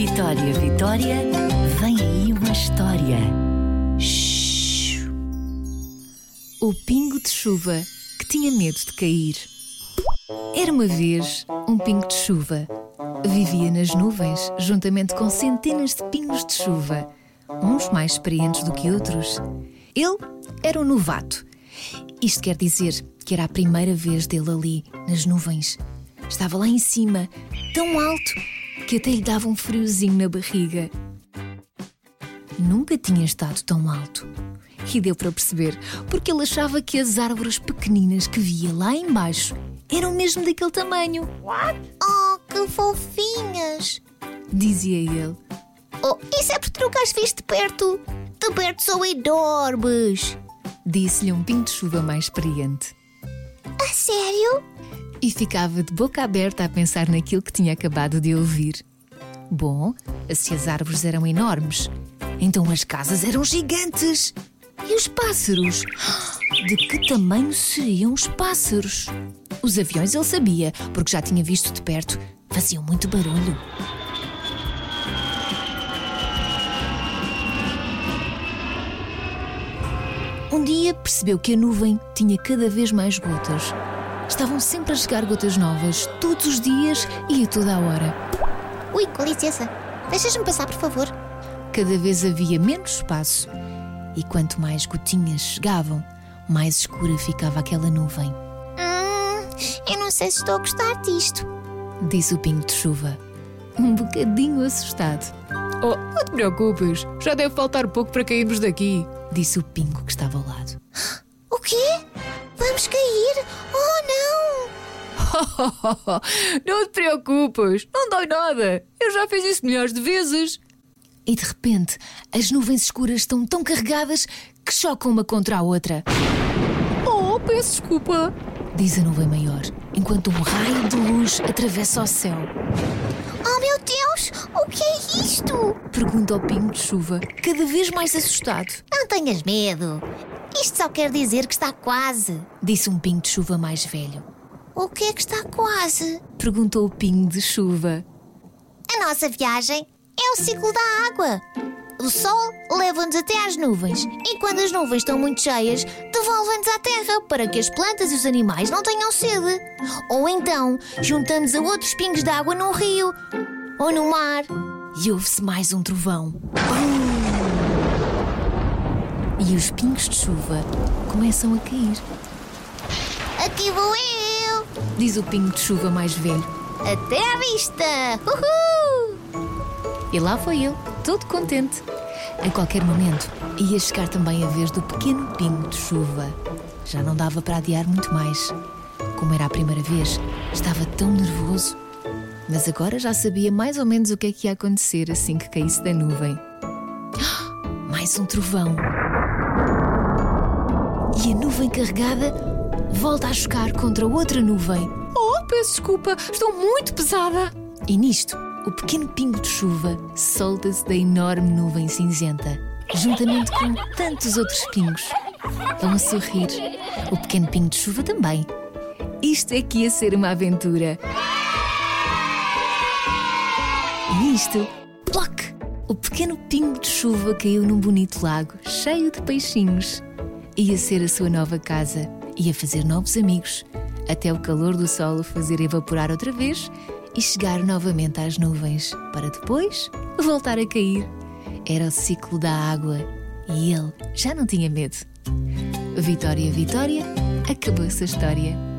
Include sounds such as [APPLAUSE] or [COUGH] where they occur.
Vitória, Vitória, vem aí uma história. Shhh. O pingo de chuva que tinha medo de cair. Era uma vez um pingo de chuva. Vivia nas nuvens, juntamente com centenas de pingos de chuva, uns mais experientes do que outros. Ele era um novato. Isto quer dizer que era a primeira vez dele ali, nas nuvens. Estava lá em cima, tão alto que até lhe dava um friozinho na barriga. Nunca tinha estado tão alto. E deu para perceber, porque ele achava que as árvores pequeninas que via lá embaixo eram mesmo daquele tamanho. Oh, que fofinhas! Dizia ele. Oh, isso é porque nunca as viste de perto. De perto são enormes. Disse-lhe um pinto de chuva mais experiente. A sério? E ficava de boca aberta a pensar naquilo que tinha acabado de ouvir. Bom, se as árvores eram enormes, então as casas eram gigantes. E os pássaros? De que tamanho seriam os pássaros? Os aviões ele sabia, porque já tinha visto de perto. Faziam muito barulho. Um dia percebeu que a nuvem tinha cada vez mais gotas. Estavam sempre a chegar gotas novas, todos os dias e a toda a hora. Ui, com licença. Deixas-me passar, por favor. Cada vez havia menos espaço. E quanto mais gotinhas chegavam, mais escura ficava aquela nuvem. Hum, eu não sei se estou a gostar disto. Disse o pingo de chuva, um bocadinho assustado. Oh, não te preocupes, já deve faltar pouco para cairmos daqui, disse o pingo que estava ao lado. O quê? Vamos cair? Oh, não! [LAUGHS] não te preocupes, não dói nada. Eu já fiz isso milhares de vezes. E de repente, as nuvens escuras estão tão carregadas que chocam uma contra a outra. Oh, peço desculpa, diz a nuvem maior, enquanto um raio de luz atravessa o céu. Oh, meu Deus! O que é isto? Pergunta ao pingo de chuva, cada vez mais assustado. Não tenhas medo. Isto só quer dizer que está quase. Disse um pingo de chuva mais velho. O que é que está quase? Perguntou o pingo de chuva. A nossa viagem é o ciclo da água. O sol leva-nos até às nuvens e quando as nuvens estão muito cheias, devolve-nos à terra para que as plantas e os animais não tenham sede. Ou então juntamos a outros pingos de água num rio ou no mar. E ouve-se mais um trovão. E os pingos de chuva começam a cair. Aqui vou eu! Diz o pingo de chuva mais velho. Até à vista! Uhul! E lá foi ele, todo contente. A qualquer momento ia chegar também a vez do pequeno pingo de chuva. Já não dava para adiar muito mais. Como era a primeira vez, estava tão nervoso. Mas agora já sabia mais ou menos o que é que ia acontecer assim que caísse da nuvem. [GASPS] Mais um trovão. E a nuvem carregada volta a chocar contra outra nuvem. Oh, peço desculpa, estou muito pesada. E nisto, o pequeno pingo de chuva solta-se da enorme nuvem cinzenta, juntamente com tantos outros pingos. Vão a sorrir. O pequeno pingo de chuva também. Isto é que ia ser uma aventura. E isto, ploc! O pequeno pingo de chuva caiu num bonito lago cheio de peixinhos. Ia ser a sua nova casa, ia fazer novos amigos, até o calor do sol o fazer evaporar outra vez e chegar novamente às nuvens, para depois voltar a cair. Era o ciclo da água e ele já não tinha medo. Vitória, Vitória, acabou essa história.